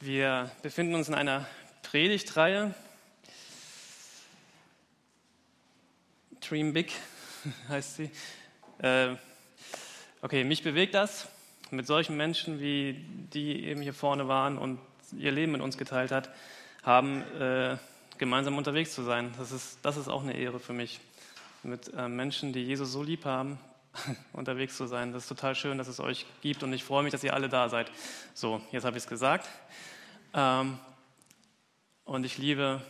Wir befinden uns in einer Predigtreihe. Dream Big heißt sie. Äh, okay, mich bewegt das, mit solchen Menschen, wie die eben hier vorne waren und ihr Leben mit uns geteilt hat, haben, äh, gemeinsam unterwegs zu sein. Das ist, das ist auch eine Ehre für mich, mit äh, Menschen, die Jesus so lieb haben, unterwegs zu sein. Das ist total schön, dass es euch gibt und ich freue mich, dass ihr alle da seid. So, jetzt habe ich es gesagt. Ähm, und ich liebe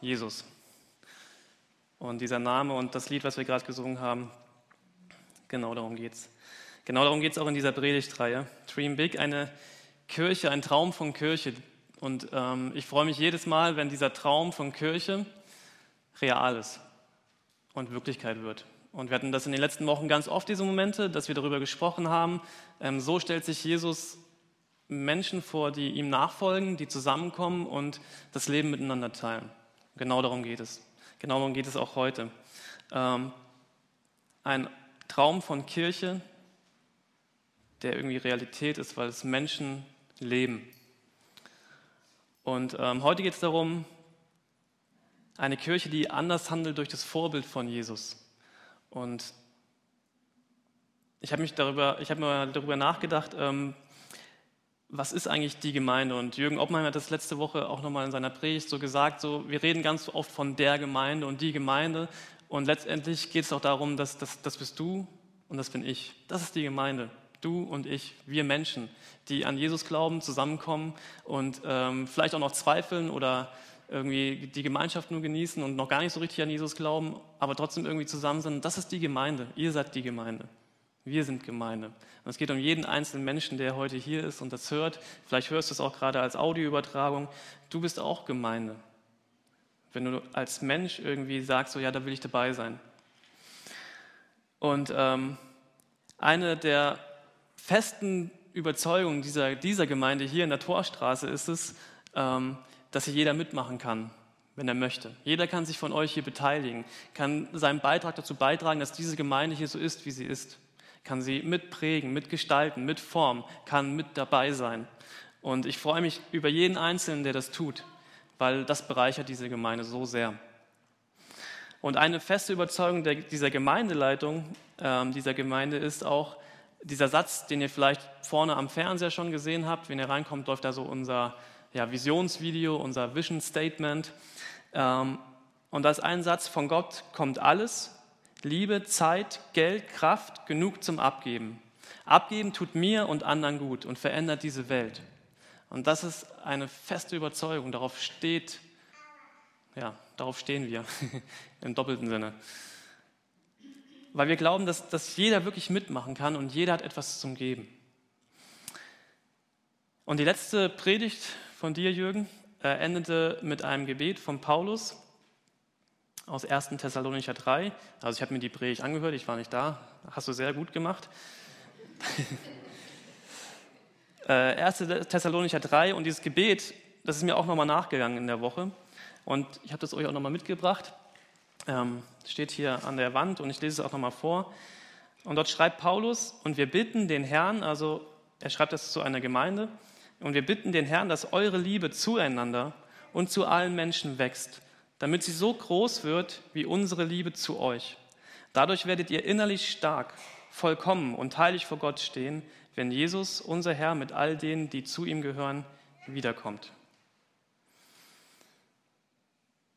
Jesus. Und dieser Name und das Lied, was wir gerade gesungen haben, genau darum geht es. Genau darum geht es auch in dieser Predigtreihe. Dream Big, eine Kirche, ein Traum von Kirche. Und ähm, ich freue mich jedes Mal, wenn dieser Traum von Kirche real ist und Wirklichkeit wird. Und wir hatten das in den letzten Wochen ganz oft, diese Momente, dass wir darüber gesprochen haben. Ähm, so stellt sich Jesus Menschen vor, die ihm nachfolgen, die zusammenkommen und das Leben miteinander teilen. Genau darum geht es. Genau darum geht es auch heute. Ähm, ein Traum von Kirche, der irgendwie Realität ist, weil es Menschen leben. Und ähm, heute geht es darum, eine Kirche, die anders handelt durch das Vorbild von Jesus. Und ich habe mich darüber, ich habe mir darüber nachgedacht, ähm, was ist eigentlich die Gemeinde? Und Jürgen Oppmann hat das letzte Woche auch nochmal in seiner Predigt so gesagt, so, wir reden ganz oft von der Gemeinde und die Gemeinde. Und letztendlich geht es auch darum, dass das, das bist du und das bin ich. Das ist die Gemeinde. Du und ich, wir Menschen, die an Jesus glauben, zusammenkommen und ähm, vielleicht auch noch zweifeln oder irgendwie die Gemeinschaft nur genießen und noch gar nicht so richtig an Jesus glauben, aber trotzdem irgendwie zusammen sind. Das ist die Gemeinde. Ihr seid die Gemeinde. Wir sind Gemeinde. Und es geht um jeden einzelnen Menschen, der heute hier ist und das hört. Vielleicht hörst du es auch gerade als Audioübertragung. Du bist auch Gemeinde. Wenn du als Mensch irgendwie sagst, so ja, da will ich dabei sein. Und ähm, eine der festen Überzeugungen dieser, dieser Gemeinde hier in der Torstraße ist es, ähm, dass hier jeder mitmachen kann, wenn er möchte. Jeder kann sich von euch hier beteiligen, kann seinen Beitrag dazu beitragen, dass diese Gemeinde hier so ist, wie sie ist kann sie mitprägen, mitgestalten, mitformen, kann mit dabei sein. Und ich freue mich über jeden Einzelnen, der das tut, weil das bereichert diese Gemeinde so sehr. Und eine feste Überzeugung der, dieser Gemeindeleitung, äh, dieser Gemeinde ist auch dieser Satz, den ihr vielleicht vorne am Fernseher schon gesehen habt. Wenn ihr reinkommt, läuft da so unser ja, Visionsvideo, unser Vision Statement. Ähm, und da ist ein Satz, von Gott kommt alles Liebe, Zeit, Geld, Kraft, genug zum Abgeben. Abgeben tut mir und anderen gut und verändert diese Welt. Und das ist eine feste Überzeugung. Darauf steht, ja, darauf stehen wir im doppelten Sinne. Weil wir glauben, dass, dass jeder wirklich mitmachen kann und jeder hat etwas zum Geben. Und die letzte Predigt von dir, Jürgen, endete mit einem Gebet von Paulus, aus 1. Thessalonicher 3. Also ich habe mir die Predigt angehört, ich war nicht da. Hast du sehr gut gemacht. 1. Äh, Thessalonicher 3 und dieses Gebet, das ist mir auch nochmal nachgegangen in der Woche. Und ich habe das euch auch nochmal mitgebracht. Ähm, steht hier an der Wand und ich lese es auch nochmal vor. Und dort schreibt Paulus, und wir bitten den Herrn, also er schreibt das zu einer Gemeinde, und wir bitten den Herrn, dass eure Liebe zueinander und zu allen Menschen wächst damit sie so groß wird wie unsere Liebe zu euch. Dadurch werdet ihr innerlich stark, vollkommen und heilig vor Gott stehen, wenn Jesus, unser Herr, mit all denen, die zu ihm gehören, wiederkommt.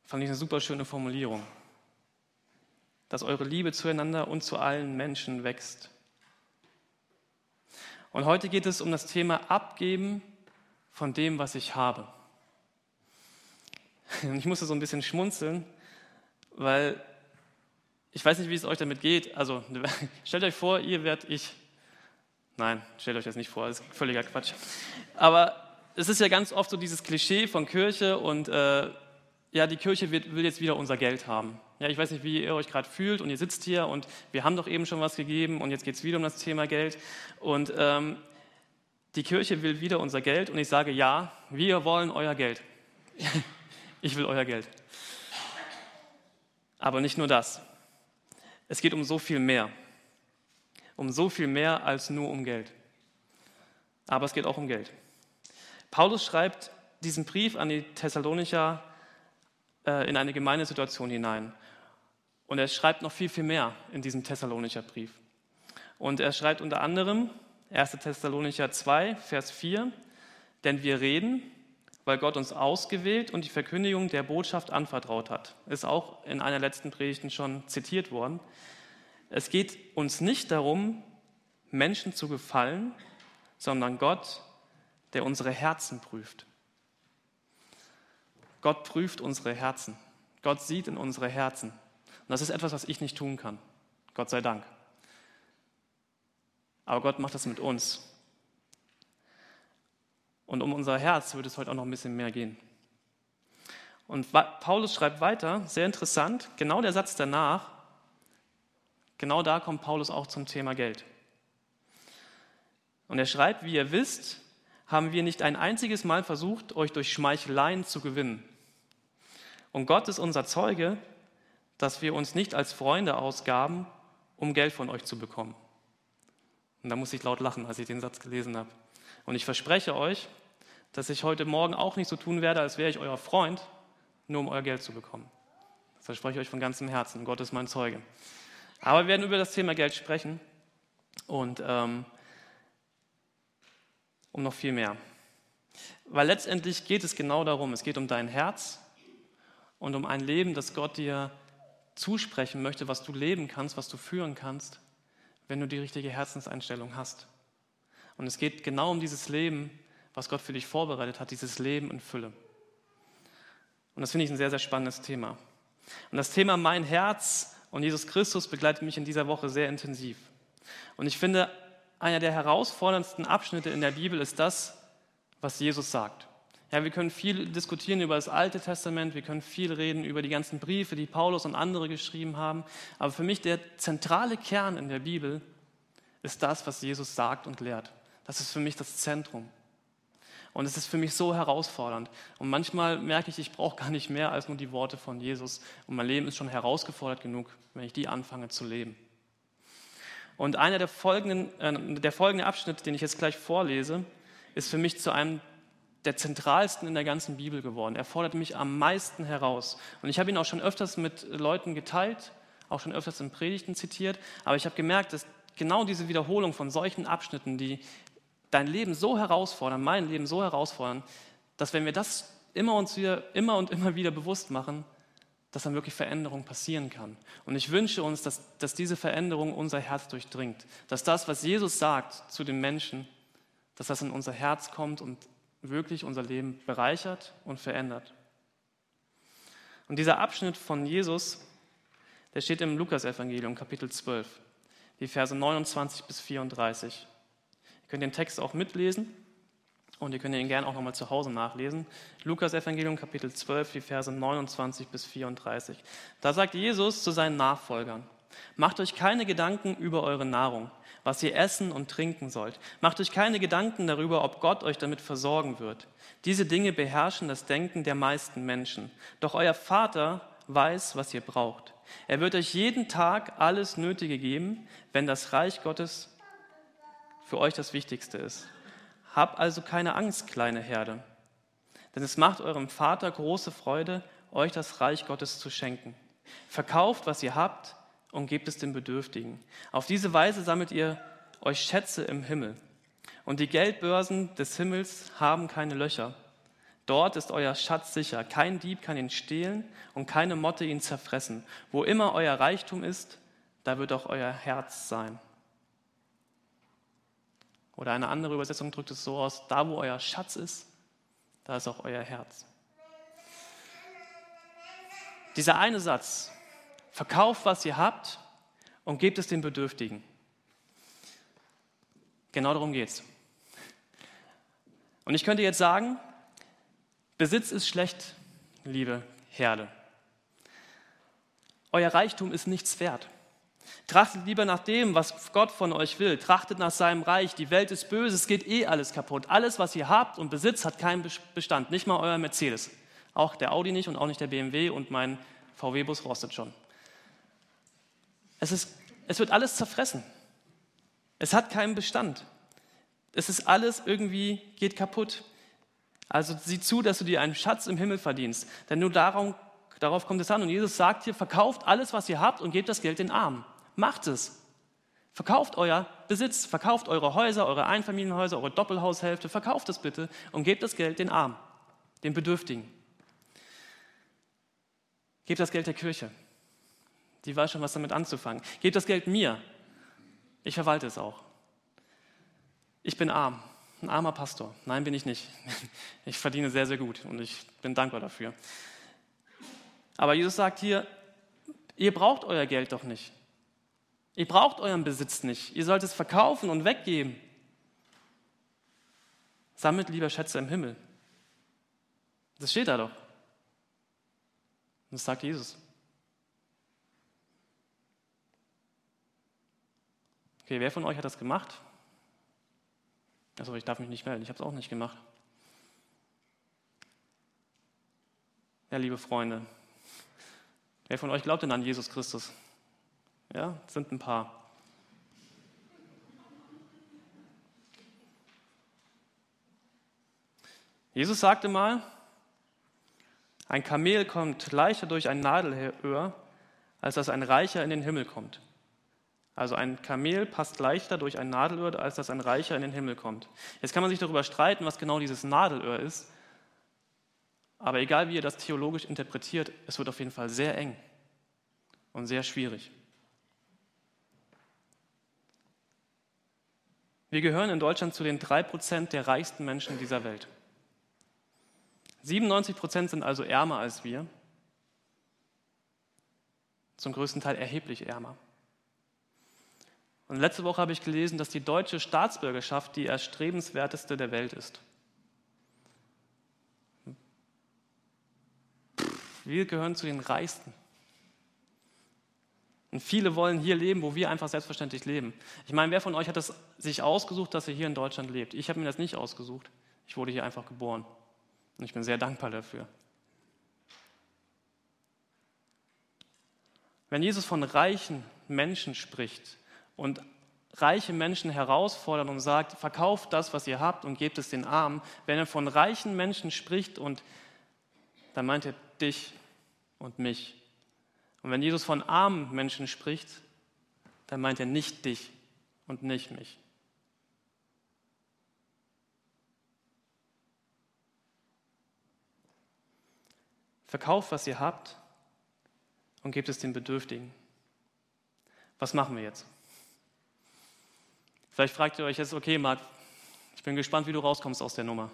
Fand ich eine super schöne Formulierung. Dass eure Liebe zueinander und zu allen Menschen wächst. Und heute geht es um das Thema Abgeben von dem, was ich habe. Und ich musste so ein bisschen schmunzeln, weil ich weiß nicht, wie es euch damit geht. Also stellt euch vor, ihr werdet ich. Nein, stellt euch das nicht vor, das ist völliger Quatsch. Aber es ist ja ganz oft so dieses Klischee von Kirche und äh, ja, die Kirche wird, will jetzt wieder unser Geld haben. Ja, ich weiß nicht, wie ihr euch gerade fühlt und ihr sitzt hier und wir haben doch eben schon was gegeben und jetzt geht es wieder um das Thema Geld. Und ähm, die Kirche will wieder unser Geld und ich sage ja, wir wollen euer Geld. ich will euer Geld. Aber nicht nur das. Es geht um so viel mehr. Um so viel mehr als nur um Geld. Aber es geht auch um Geld. Paulus schreibt diesen Brief an die Thessalonicher äh, in eine Gemeindesituation hinein. Und er schreibt noch viel, viel mehr in diesem Thessalonicher Brief. Und er schreibt unter anderem 1. Thessalonicher 2, Vers 4, denn wir reden, weil Gott uns ausgewählt und die Verkündigung der Botschaft anvertraut hat. Ist auch in einer letzten Predigten schon zitiert worden. Es geht uns nicht darum, Menschen zu gefallen, sondern Gott, der unsere Herzen prüft. Gott prüft unsere Herzen. Gott sieht in unsere Herzen. Und das ist etwas, was ich nicht tun kann. Gott sei Dank. Aber Gott macht das mit uns. Und um unser Herz wird es heute auch noch ein bisschen mehr gehen. Und Paulus schreibt weiter, sehr interessant, genau der Satz danach, genau da kommt Paulus auch zum Thema Geld. Und er schreibt, wie ihr wisst, haben wir nicht ein einziges Mal versucht, euch durch Schmeicheleien zu gewinnen. Und Gott ist unser Zeuge, dass wir uns nicht als Freunde ausgaben, um Geld von euch zu bekommen. Und da muss ich laut lachen, als ich den Satz gelesen habe. Und ich verspreche euch, dass ich heute Morgen auch nicht so tun werde, als wäre ich euer Freund, nur um euer Geld zu bekommen. Das verspreche ich euch von ganzem Herzen. Gott ist mein Zeuge. Aber wir werden über das Thema Geld sprechen und ähm, um noch viel mehr. Weil letztendlich geht es genau darum, es geht um dein Herz und um ein Leben, das Gott dir zusprechen möchte, was du leben kannst, was du führen kannst, wenn du die richtige Herzenseinstellung hast. Und es geht genau um dieses Leben, was Gott für dich vorbereitet hat, dieses Leben in Fülle. Und das finde ich ein sehr, sehr spannendes Thema. Und das Thema Mein Herz und Jesus Christus begleitet mich in dieser Woche sehr intensiv. Und ich finde, einer der herausforderndsten Abschnitte in der Bibel ist das, was Jesus sagt. Ja, wir können viel diskutieren über das Alte Testament, wir können viel reden über die ganzen Briefe, die Paulus und andere geschrieben haben. Aber für mich der zentrale Kern in der Bibel ist das, was Jesus sagt und lehrt. Das ist für mich das Zentrum. Und es ist für mich so herausfordernd. Und manchmal merke ich, ich brauche gar nicht mehr als nur die Worte von Jesus. Und mein Leben ist schon herausgefordert genug, wenn ich die anfange zu leben. Und einer der folgenden, äh, der folgende Abschnitt, den ich jetzt gleich vorlese, ist für mich zu einem der zentralsten in der ganzen Bibel geworden. Er fordert mich am meisten heraus. Und ich habe ihn auch schon öfters mit Leuten geteilt, auch schon öfters in Predigten zitiert. Aber ich habe gemerkt, dass genau diese Wiederholung von solchen Abschnitten, die dein Leben so herausfordern, mein Leben so herausfordern, dass wenn wir das immer, uns wieder, immer und immer wieder bewusst machen, dass dann wirklich Veränderung passieren kann. Und ich wünsche uns, dass, dass diese Veränderung unser Herz durchdringt. Dass das, was Jesus sagt zu den Menschen, dass das in unser Herz kommt und wirklich unser Leben bereichert und verändert. Und dieser Abschnitt von Jesus, der steht im Lukasevangelium, Kapitel 12, die Verse 29 bis 34 könnt den Text auch mitlesen und ihr könnt ihn gerne auch nochmal zu Hause nachlesen. Lukas Evangelium Kapitel 12, die Verse 29 bis 34. Da sagt Jesus zu seinen Nachfolgern, macht euch keine Gedanken über eure Nahrung, was ihr essen und trinken sollt. Macht euch keine Gedanken darüber, ob Gott euch damit versorgen wird. Diese Dinge beherrschen das Denken der meisten Menschen. Doch euer Vater weiß, was ihr braucht. Er wird euch jeden Tag alles Nötige geben, wenn das Reich Gottes für euch das Wichtigste ist. Habt also keine Angst, kleine Herde, denn es macht eurem Vater große Freude, euch das Reich Gottes zu schenken. Verkauft, was ihr habt, und gebt es den Bedürftigen. Auf diese Weise sammelt ihr euch Schätze im Himmel. Und die Geldbörsen des Himmels haben keine Löcher. Dort ist euer Schatz sicher. Kein Dieb kann ihn stehlen und keine Motte ihn zerfressen. Wo immer euer Reichtum ist, da wird auch euer Herz sein. Oder eine andere Übersetzung drückt es so aus, da wo euer Schatz ist, da ist auch euer Herz. Dieser eine Satz, verkauft, was ihr habt und gebt es den Bedürftigen. Genau darum geht es. Und ich könnte jetzt sagen, Besitz ist schlecht, liebe Herde. Euer Reichtum ist nichts wert. Trachtet lieber nach dem, was Gott von euch will. Trachtet nach seinem Reich. Die Welt ist böse, es geht eh alles kaputt. Alles, was ihr habt und besitzt, hat keinen Bestand. Nicht mal euer Mercedes. Auch der Audi nicht und auch nicht der BMW und mein VW-Bus rostet schon. Es, ist, es wird alles zerfressen. Es hat keinen Bestand. Es ist alles irgendwie, geht kaputt. Also sieh zu, dass du dir einen Schatz im Himmel verdienst, denn nur darum, darauf kommt es an. Und Jesus sagt hier, verkauft alles, was ihr habt und gebt das Geld den Armen. Macht es. Verkauft euer Besitz, verkauft eure Häuser, eure Einfamilienhäuser, eure Doppelhaushälfte, verkauft es bitte und gebt das Geld den Armen, den Bedürftigen. Gebt das Geld der Kirche. Die weiß schon, was damit anzufangen. Gebt das Geld mir. Ich verwalte es auch. Ich bin arm, ein armer Pastor. Nein, bin ich nicht. Ich verdiene sehr, sehr gut und ich bin dankbar dafür. Aber Jesus sagt hier, ihr braucht euer Geld doch nicht. Ihr braucht euren Besitz nicht. Ihr sollt es verkaufen und weggeben. Sammelt lieber Schätze im Himmel. Das steht da doch. Das sagt Jesus. Okay, wer von euch hat das gemacht? Also ich darf mich nicht melden, ich habe es auch nicht gemacht. Ja, liebe Freunde, wer von euch glaubt denn an Jesus Christus? Ja, sind ein paar. Jesus sagte mal, ein Kamel kommt leichter durch ein Nadelöhr, als dass ein Reicher in den Himmel kommt. Also ein Kamel passt leichter durch ein Nadelöhr, als dass ein Reicher in den Himmel kommt. Jetzt kann man sich darüber streiten, was genau dieses Nadelöhr ist. Aber egal wie ihr das theologisch interpretiert, es wird auf jeden Fall sehr eng und sehr schwierig. Wir gehören in Deutschland zu den drei Prozent der reichsten Menschen dieser Welt. 97 Prozent sind also ärmer als wir, zum größten Teil erheblich ärmer. Und letzte Woche habe ich gelesen, dass die deutsche Staatsbürgerschaft die erstrebenswerteste der Welt ist. Wir gehören zu den Reichsten. Und viele wollen hier leben, wo wir einfach selbstverständlich leben. Ich meine, wer von euch hat es sich ausgesucht, dass er hier in Deutschland lebt? Ich habe mir das nicht ausgesucht. Ich wurde hier einfach geboren. Und ich bin sehr dankbar dafür. Wenn Jesus von reichen Menschen spricht und reiche Menschen herausfordert und sagt, verkauft das, was ihr habt und gebt es den Armen, wenn er von reichen Menschen spricht und dann meint er dich und mich und wenn Jesus von armen Menschen spricht, dann meint er nicht dich und nicht mich. Verkauft, was ihr habt und gebt es den Bedürftigen. Was machen wir jetzt? Vielleicht fragt ihr euch jetzt, okay, Marc, ich bin gespannt, wie du rauskommst aus der Nummer.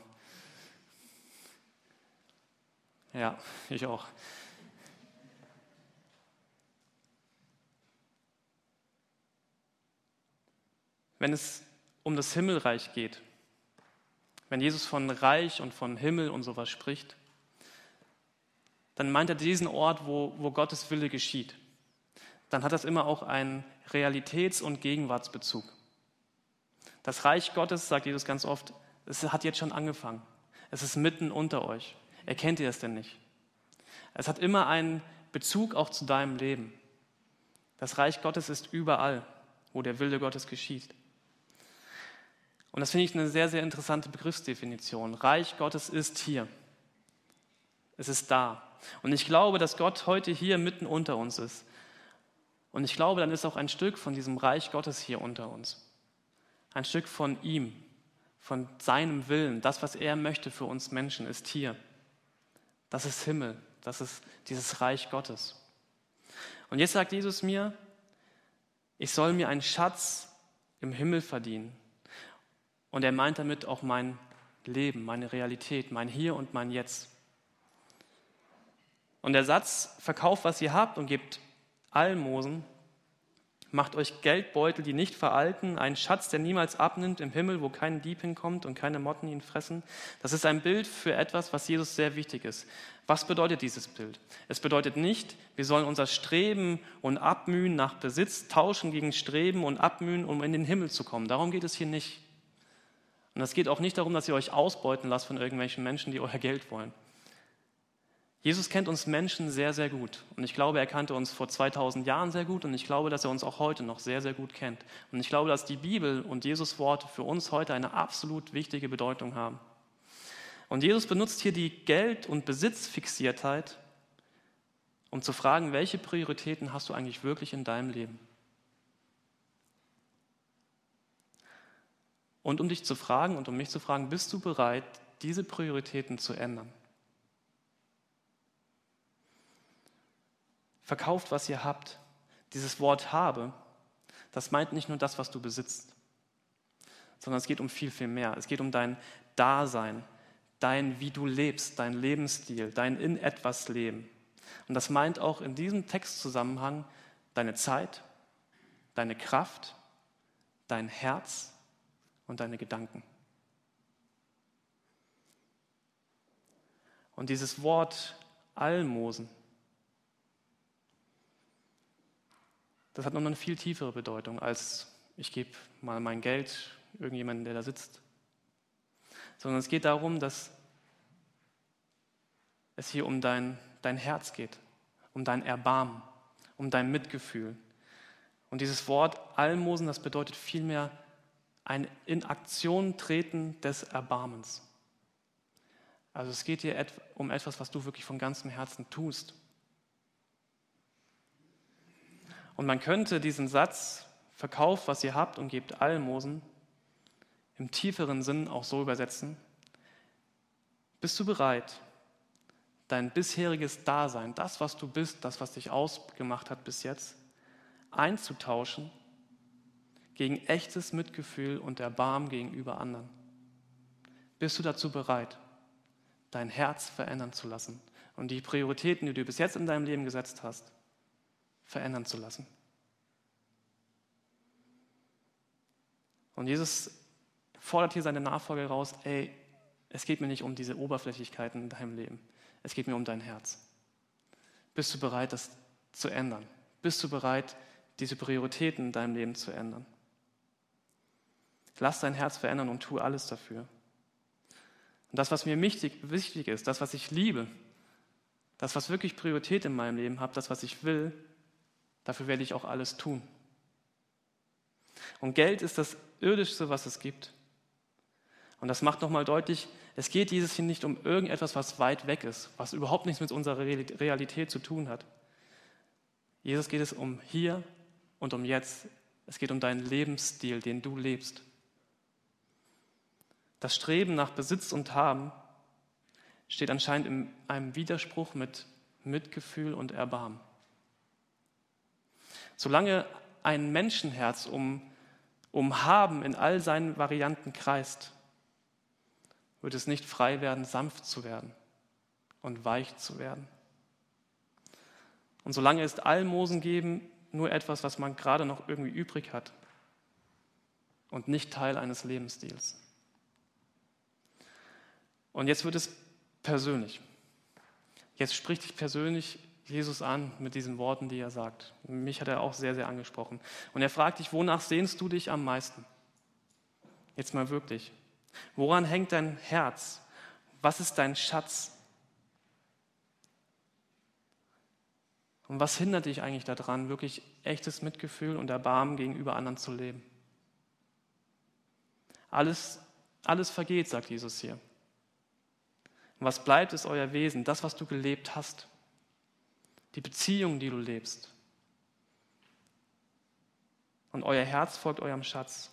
Ja, ich auch. Wenn es um das Himmelreich geht, wenn Jesus von Reich und von Himmel und sowas spricht, dann meint er diesen Ort, wo, wo Gottes Wille geschieht. Dann hat das immer auch einen Realitäts- und Gegenwartsbezug. Das Reich Gottes, sagt Jesus ganz oft, es hat jetzt schon angefangen. Es ist mitten unter euch. Erkennt ihr es denn nicht? Es hat immer einen Bezug auch zu deinem Leben. Das Reich Gottes ist überall, wo der Wille Gottes geschieht. Und das finde ich eine sehr, sehr interessante Begriffsdefinition. Reich Gottes ist hier. Es ist da. Und ich glaube, dass Gott heute hier mitten unter uns ist. Und ich glaube, dann ist auch ein Stück von diesem Reich Gottes hier unter uns. Ein Stück von ihm, von seinem Willen, das, was er möchte für uns Menschen, ist hier. Das ist Himmel, das ist dieses Reich Gottes. Und jetzt sagt Jesus mir, ich soll mir einen Schatz im Himmel verdienen. Und er meint damit auch mein Leben, meine Realität, mein Hier und mein Jetzt. Und der Satz, verkauft, was ihr habt und gebt Almosen, macht euch Geldbeutel, die nicht veralten, einen Schatz, der niemals abnimmt im Himmel, wo kein Dieb hinkommt und keine Motten ihn fressen. Das ist ein Bild für etwas, was Jesus sehr wichtig ist. Was bedeutet dieses Bild? Es bedeutet nicht, wir sollen unser Streben und Abmühen nach Besitz tauschen gegen Streben und Abmühen, um in den Himmel zu kommen. Darum geht es hier nicht. Und es geht auch nicht darum, dass ihr euch ausbeuten lasst von irgendwelchen Menschen, die euer Geld wollen. Jesus kennt uns Menschen sehr, sehr gut. Und ich glaube, er kannte uns vor 2000 Jahren sehr gut. Und ich glaube, dass er uns auch heute noch sehr, sehr gut kennt. Und ich glaube, dass die Bibel und Jesus Worte für uns heute eine absolut wichtige Bedeutung haben. Und Jesus benutzt hier die Geld- und Besitzfixiertheit, um zu fragen, welche Prioritäten hast du eigentlich wirklich in deinem Leben? Und um dich zu fragen und um mich zu fragen, bist du bereit, diese Prioritäten zu ändern? Verkauft, was ihr habt. Dieses Wort habe, das meint nicht nur das, was du besitzt, sondern es geht um viel, viel mehr. Es geht um dein Dasein, dein, wie du lebst, dein Lebensstil, dein in etwas Leben. Und das meint auch in diesem Textzusammenhang deine Zeit, deine Kraft, dein Herz und deine Gedanken. Und dieses Wort Almosen, das hat noch eine viel tiefere Bedeutung als ich gebe mal mein Geld irgendjemanden, der da sitzt. Sondern es geht darum, dass es hier um dein, dein Herz geht, um dein Erbarmen, um dein Mitgefühl. Und dieses Wort Almosen, das bedeutet vielmehr ein in Aktion treten des Erbarmens. Also es geht hier um etwas, was du wirklich von ganzem Herzen tust. Und man könnte diesen Satz, verkauft, was ihr habt und gebt Almosen, im tieferen Sinn auch so übersetzen. Bist du bereit, dein bisheriges Dasein, das, was du bist, das, was dich ausgemacht hat bis jetzt, einzutauschen gegen echtes Mitgefühl und Erbarmen gegenüber anderen? Bist du dazu bereit, dein Herz verändern zu lassen und die Prioritäten, die du bis jetzt in deinem Leben gesetzt hast, verändern zu lassen? Und Jesus fordert hier seine Nachfolger raus, ey, es geht mir nicht um diese Oberflächlichkeiten in deinem Leben. Es geht mir um dein Herz. Bist du bereit, das zu ändern? Bist du bereit, diese Prioritäten in deinem Leben zu ändern? Lass dein Herz verändern und tu alles dafür. Und das, was mir wichtig, wichtig ist, das, was ich liebe, das, was wirklich Priorität in meinem Leben hat, das, was ich will, dafür werde ich auch alles tun. Und Geld ist das Irdischste, was es gibt. Und das macht nochmal deutlich, es geht dieses hier nicht um irgendetwas, was weit weg ist, was überhaupt nichts mit unserer Realität zu tun hat. Jesus geht es um hier und um jetzt. Es geht um deinen Lebensstil, den du lebst. Das Streben nach Besitz und Haben steht anscheinend in einem Widerspruch mit Mitgefühl und Erbarmen. Solange ein Menschenherz um, um Haben in all seinen Varianten kreist, wird es nicht frei werden, sanft zu werden und weich zu werden. Und solange ist Almosen geben nur etwas, was man gerade noch irgendwie übrig hat und nicht Teil eines Lebensstils. Und jetzt wird es persönlich. Jetzt spricht dich persönlich Jesus an mit diesen Worten, die er sagt. Mich hat er auch sehr, sehr angesprochen. Und er fragt dich, wonach sehnst du dich am meisten? Jetzt mal wirklich. Woran hängt dein Herz? Was ist dein Schatz? Und was hindert dich eigentlich daran, wirklich echtes Mitgefühl und Erbarmen gegenüber anderen zu leben? Alles, alles vergeht, sagt Jesus hier. Was bleibt, ist euer Wesen, das, was du gelebt hast, die Beziehung, die du lebst. Und euer Herz folgt eurem Schatz.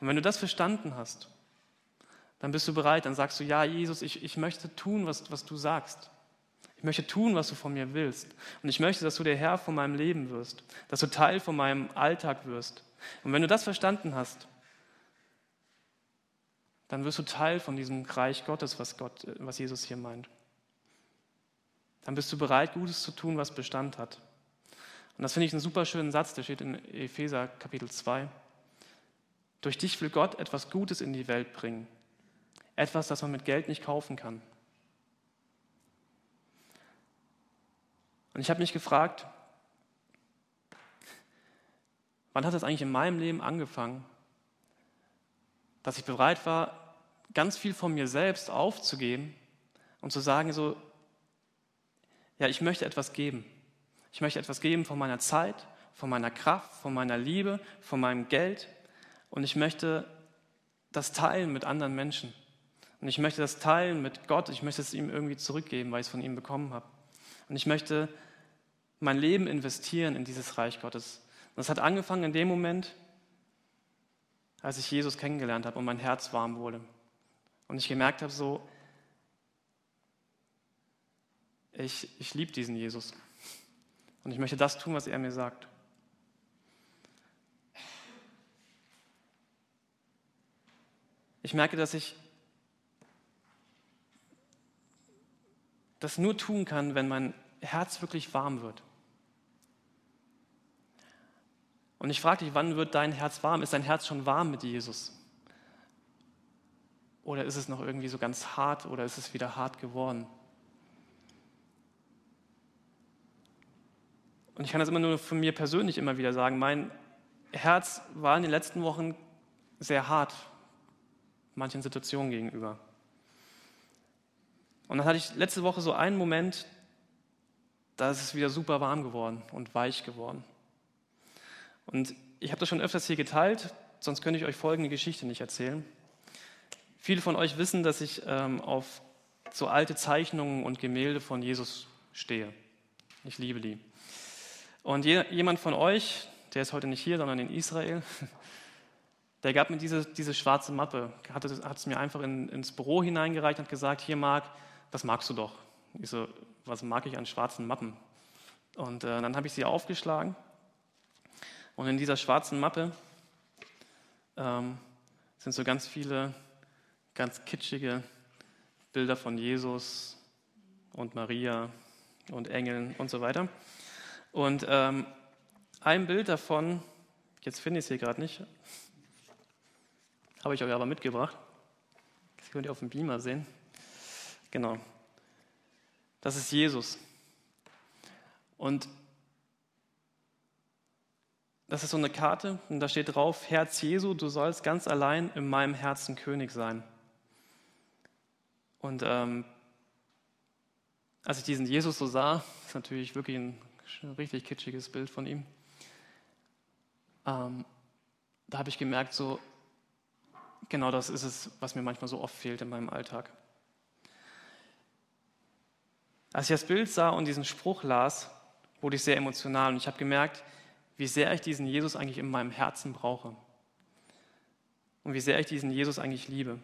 Und wenn du das verstanden hast, dann bist du bereit, dann sagst du, ja, Jesus, ich, ich möchte tun, was, was du sagst. Ich möchte tun, was du von mir willst. Und ich möchte, dass du der Herr von meinem Leben wirst, dass du Teil von meinem Alltag wirst. Und wenn du das verstanden hast, dann wirst du Teil von diesem Reich Gottes, was, Gott, was Jesus hier meint. Dann bist du bereit, Gutes zu tun, was Bestand hat. Und das finde ich einen super schönen Satz, der steht in Epheser Kapitel 2. Durch dich will Gott etwas Gutes in die Welt bringen, etwas, das man mit Geld nicht kaufen kann. Und ich habe mich gefragt, wann hat es eigentlich in meinem Leben angefangen, dass ich bereit war, ganz viel von mir selbst aufzugeben und zu sagen, so, ja, ich möchte etwas geben. Ich möchte etwas geben von meiner Zeit, von meiner Kraft, von meiner Liebe, von meinem Geld und ich möchte das teilen mit anderen Menschen. Und ich möchte das teilen mit Gott. Ich möchte es ihm irgendwie zurückgeben, weil ich es von ihm bekommen habe. Und ich möchte mein Leben investieren in dieses Reich Gottes. Und das hat angefangen in dem Moment, als ich Jesus kennengelernt habe und mein Herz warm wurde. Und ich gemerkt habe, so, ich, ich liebe diesen Jesus. Und ich möchte das tun, was er mir sagt. Ich merke, dass ich das nur tun kann, wenn mein Herz wirklich warm wird. Und ich frage dich, wann wird dein Herz warm? Ist dein Herz schon warm mit Jesus? Oder ist es noch irgendwie so ganz hart oder ist es wieder hart geworden? Und ich kann das immer nur von mir persönlich immer wieder sagen. Mein Herz war in den letzten Wochen sehr hart manchen Situationen gegenüber. Und dann hatte ich letzte Woche so einen Moment, da ist es wieder super warm geworden und weich geworden. Und ich habe das schon öfters hier geteilt, sonst könnte ich euch folgende Geschichte nicht erzählen. Viele von euch wissen, dass ich ähm, auf so alte Zeichnungen und Gemälde von Jesus stehe. Ich liebe die. Und je, jemand von euch, der ist heute nicht hier, sondern in Israel, der gab mir diese, diese schwarze Mappe, hat, hat es mir einfach in, ins Büro hineingereicht und gesagt, hier Marc, das magst du doch. Ich so, was mag ich an schwarzen Mappen? Und äh, dann habe ich sie aufgeschlagen und in dieser schwarzen Mappe ähm, sind so ganz viele ganz kitschige Bilder von Jesus und Maria und Engeln und so weiter. Und ähm, ein Bild davon, jetzt finde ich es hier gerade nicht, habe ich euch aber mitgebracht. Das könnt ihr auf dem Beamer sehen. Genau. Das ist Jesus. Und das ist so eine Karte und da steht drauf, Herz Jesu, du sollst ganz allein in meinem Herzen König sein. Und ähm, als ich diesen Jesus so sah, ist natürlich wirklich ein, ein richtig kitschiges Bild von ihm, ähm, da habe ich gemerkt, so genau das ist es, was mir manchmal so oft fehlt in meinem Alltag. Als ich das Bild sah und diesen Spruch las, wurde ich sehr emotional und ich habe gemerkt, wie sehr ich diesen Jesus eigentlich in meinem Herzen brauche. Und wie sehr ich diesen Jesus eigentlich liebe.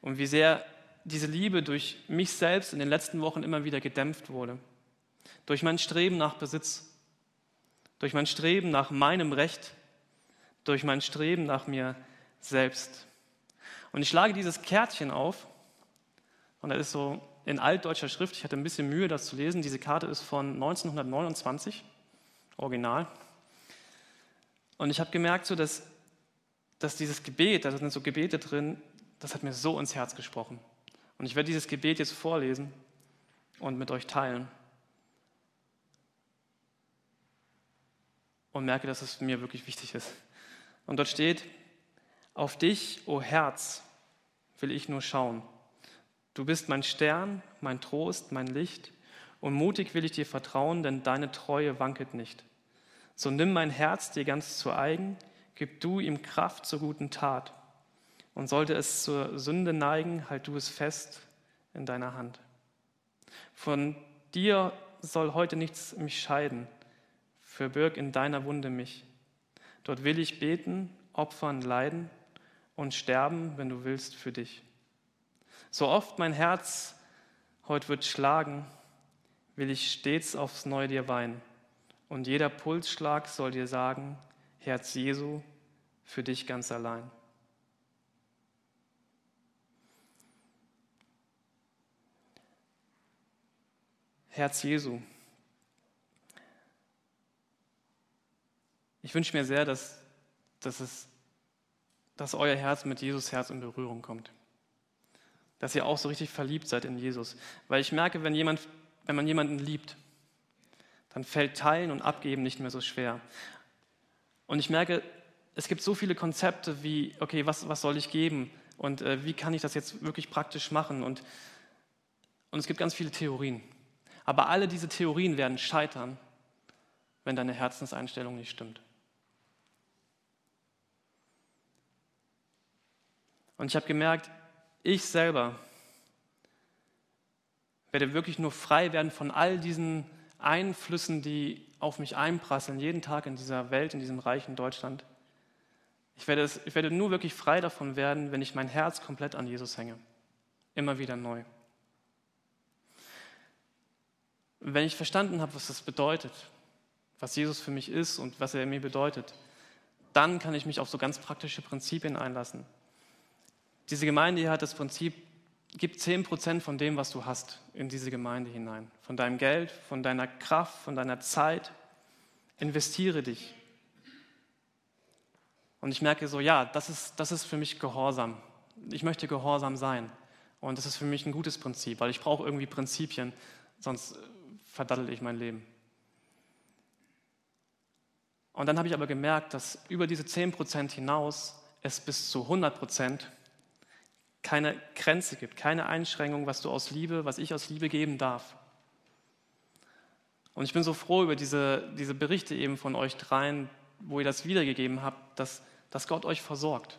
Und wie sehr diese Liebe durch mich selbst in den letzten Wochen immer wieder gedämpft wurde. Durch mein Streben nach Besitz, durch mein Streben nach meinem Recht, durch mein Streben nach mir selbst. Und ich schlage dieses Kärtchen auf und da ist so in altdeutscher Schrift, ich hatte ein bisschen Mühe, das zu lesen. Diese Karte ist von 1929, original. Und ich habe gemerkt, so, dass, dass dieses Gebet, da sind so Gebete drin, das hat mir so ins Herz gesprochen. Und ich werde dieses Gebet jetzt vorlesen und mit euch teilen. Und merke, dass es mir wirklich wichtig ist. Und dort steht, auf dich, o oh Herz, will ich nur schauen. Du bist mein Stern, mein Trost, mein Licht, und mutig will ich dir vertrauen, denn deine Treue wanket nicht. So nimm mein Herz dir ganz zu eigen, gib du ihm Kraft zur guten Tat. Und sollte es zur Sünde neigen, halt du es fest in deiner Hand. Von dir soll heute nichts mich scheiden, verbirg in deiner Wunde mich. Dort will ich beten, opfern, leiden und sterben, wenn du willst, für dich. So oft mein Herz heute wird schlagen, will ich stets aufs Neue dir weinen und jeder Pulsschlag soll dir sagen, Herz Jesu, für dich ganz allein. Herz Jesu. Ich wünsche mir sehr, dass, dass, es, dass euer Herz mit Jesus Herz in Berührung kommt. Dass ihr auch so richtig verliebt seid in Jesus. Weil ich merke, wenn, jemand, wenn man jemanden liebt, dann fällt Teilen und Abgeben nicht mehr so schwer. Und ich merke, es gibt so viele Konzepte wie, okay, was, was soll ich geben und äh, wie kann ich das jetzt wirklich praktisch machen? Und, und es gibt ganz viele Theorien. Aber alle diese Theorien werden scheitern, wenn deine Herzenseinstellung nicht stimmt. Und ich habe gemerkt, ich selber werde wirklich nur frei werden von all diesen Einflüssen, die auf mich einprasseln, jeden Tag in dieser Welt, in diesem reichen Deutschland. Ich werde, es, ich werde nur wirklich frei davon werden, wenn ich mein Herz komplett an Jesus hänge. Immer wieder neu. Wenn ich verstanden habe, was das bedeutet, was Jesus für mich ist und was er mir bedeutet, dann kann ich mich auf so ganz praktische Prinzipien einlassen. Diese Gemeinde hier hat das Prinzip, gib 10% von dem, was du hast, in diese Gemeinde hinein. Von deinem Geld, von deiner Kraft, von deiner Zeit. Investiere dich. Und ich merke so, ja, das ist, das ist für mich Gehorsam. Ich möchte gehorsam sein. Und das ist für mich ein gutes Prinzip, weil ich brauche irgendwie Prinzipien, sonst verdattel ich mein Leben. Und dann habe ich aber gemerkt, dass über diese 10% hinaus es bis zu 100% keine Grenze gibt, keine Einschränkung, was du aus Liebe, was ich aus Liebe geben darf. Und ich bin so froh über diese, diese Berichte eben von euch dreien, wo ihr das wiedergegeben habt, dass, dass Gott euch versorgt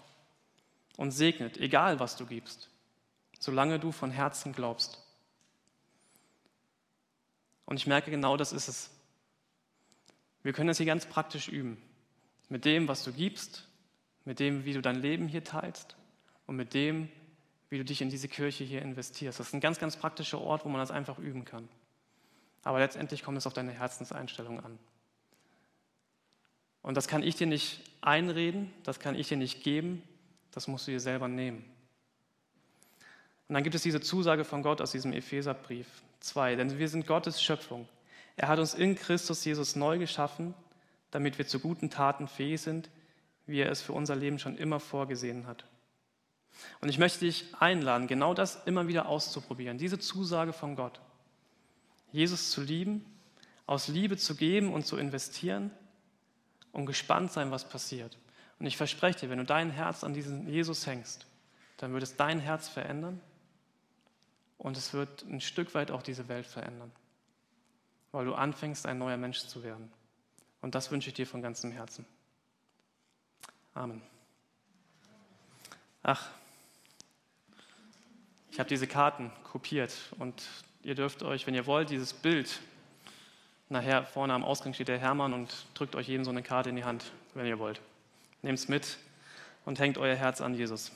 und segnet, egal was du gibst, solange du von Herzen glaubst. Und ich merke, genau das ist es. Wir können das hier ganz praktisch üben. Mit dem, was du gibst, mit dem, wie du dein Leben hier teilst und mit dem, wie du dich in diese Kirche hier investierst. Das ist ein ganz, ganz praktischer Ort, wo man das einfach üben kann. Aber letztendlich kommt es auf deine Herzenseinstellung an. Und das kann ich dir nicht einreden, das kann ich dir nicht geben, das musst du dir selber nehmen. Und dann gibt es diese Zusage von Gott aus diesem Epheserbrief 2, denn wir sind Gottes Schöpfung. Er hat uns in Christus Jesus neu geschaffen, damit wir zu guten Taten fähig sind, wie er es für unser Leben schon immer vorgesehen hat. Und ich möchte dich einladen, genau das immer wieder auszuprobieren, diese Zusage von Gott. Jesus zu lieben, aus Liebe zu geben und zu investieren und gespannt sein, was passiert. Und ich verspreche dir, wenn du dein Herz an diesen Jesus hängst, dann wird es dein Herz verändern und es wird ein Stück weit auch diese Welt verändern, weil du anfängst, ein neuer Mensch zu werden. Und das wünsche ich dir von ganzem Herzen. Amen. Ach, ich habe diese Karten kopiert und ihr dürft euch, wenn ihr wollt, dieses Bild, nachher vorne am Ausgang steht der Hermann und drückt euch jedem so eine Karte in die Hand, wenn ihr wollt. Nehmt es mit und hängt euer Herz an Jesus.